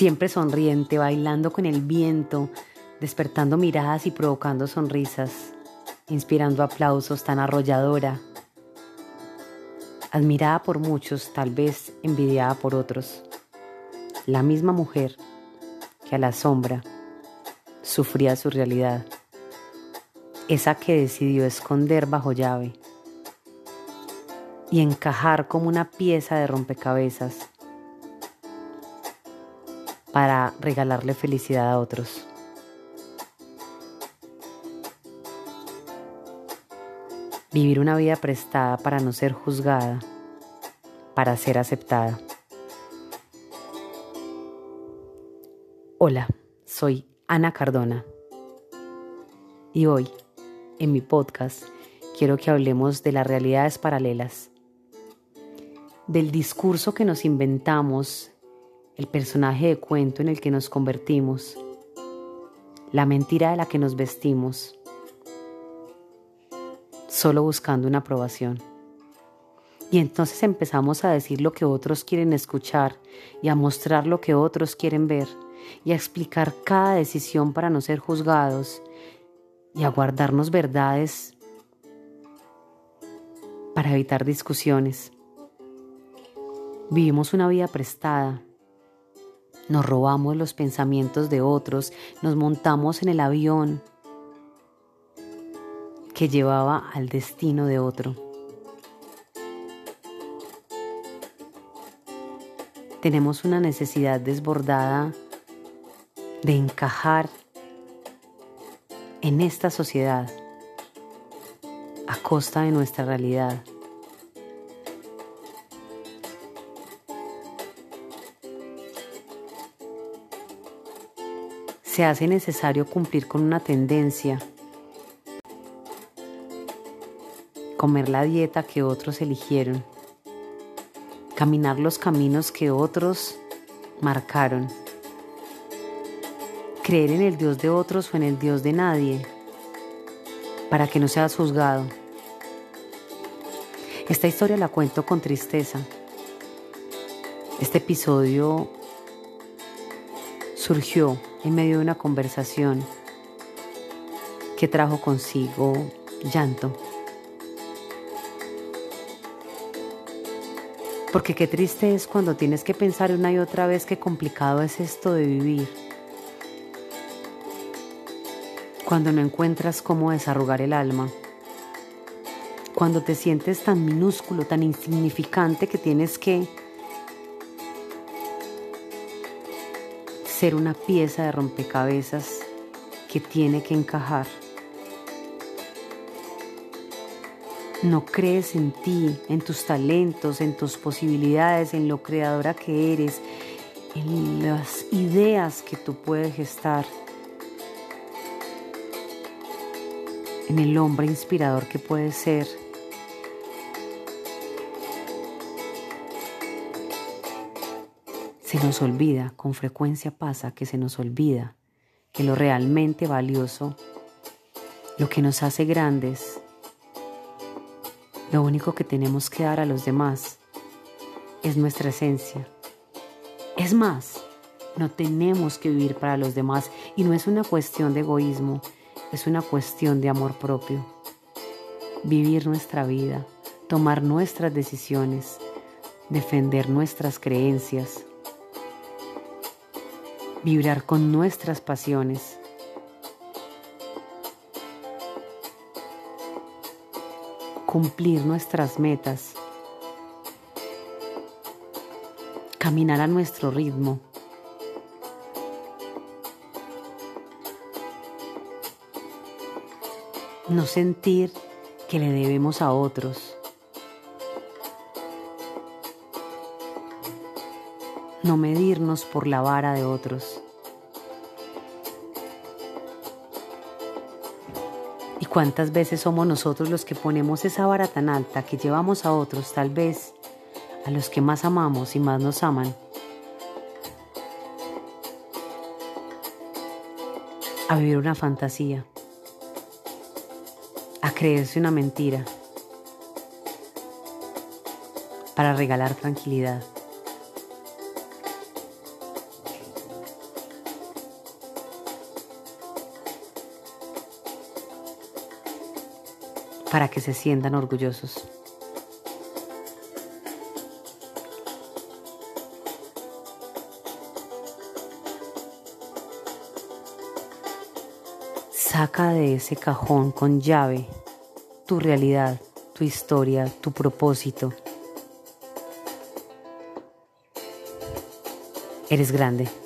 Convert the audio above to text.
siempre sonriente, bailando con el viento, despertando miradas y provocando sonrisas, inspirando aplausos tan arrolladora, admirada por muchos, tal vez envidiada por otros. La misma mujer que a la sombra sufría su realidad, esa que decidió esconder bajo llave y encajar como una pieza de rompecabezas para regalarle felicidad a otros. Vivir una vida prestada para no ser juzgada, para ser aceptada. Hola, soy Ana Cardona y hoy, en mi podcast, quiero que hablemos de las realidades paralelas, del discurso que nos inventamos el personaje de cuento en el que nos convertimos, la mentira de la que nos vestimos, solo buscando una aprobación. Y entonces empezamos a decir lo que otros quieren escuchar y a mostrar lo que otros quieren ver y a explicar cada decisión para no ser juzgados y a guardarnos verdades para evitar discusiones. Vivimos una vida prestada nos robamos los pensamientos de otros, nos montamos en el avión que llevaba al destino de otro. Tenemos una necesidad desbordada de encajar en esta sociedad a costa de nuestra realidad. Se hace necesario cumplir con una tendencia, comer la dieta que otros eligieron, caminar los caminos que otros marcaron, creer en el Dios de otros o en el Dios de nadie, para que no seas juzgado. Esta historia la cuento con tristeza. Este episodio surgió en medio de una conversación que trajo consigo llanto. Porque qué triste es cuando tienes que pensar una y otra vez qué complicado es esto de vivir. Cuando no encuentras cómo desarrugar el alma. Cuando te sientes tan minúsculo, tan insignificante que tienes que ser una pieza de rompecabezas que tiene que encajar. No crees en ti, en tus talentos, en tus posibilidades, en lo creadora que eres, en las ideas que tú puedes gestar, en el hombre inspirador que puedes ser. Se nos olvida, con frecuencia pasa que se nos olvida que lo realmente valioso, lo que nos hace grandes, lo único que tenemos que dar a los demás es nuestra esencia. Es más, no tenemos que vivir para los demás y no es una cuestión de egoísmo, es una cuestión de amor propio. Vivir nuestra vida, tomar nuestras decisiones, defender nuestras creencias, vibrar con nuestras pasiones. cumplir nuestras metas, caminar a nuestro ritmo. No sentir que le debemos a otros. No medirnos por la vara de otros. ¿Y cuántas veces somos nosotros los que ponemos esa vara tan alta que llevamos a otros, tal vez a los que más amamos y más nos aman? A vivir una fantasía, a creerse una mentira, para regalar tranquilidad. Para que se sientan orgullosos. Saca de ese cajón con llave tu realidad, tu historia, tu propósito. Eres grande.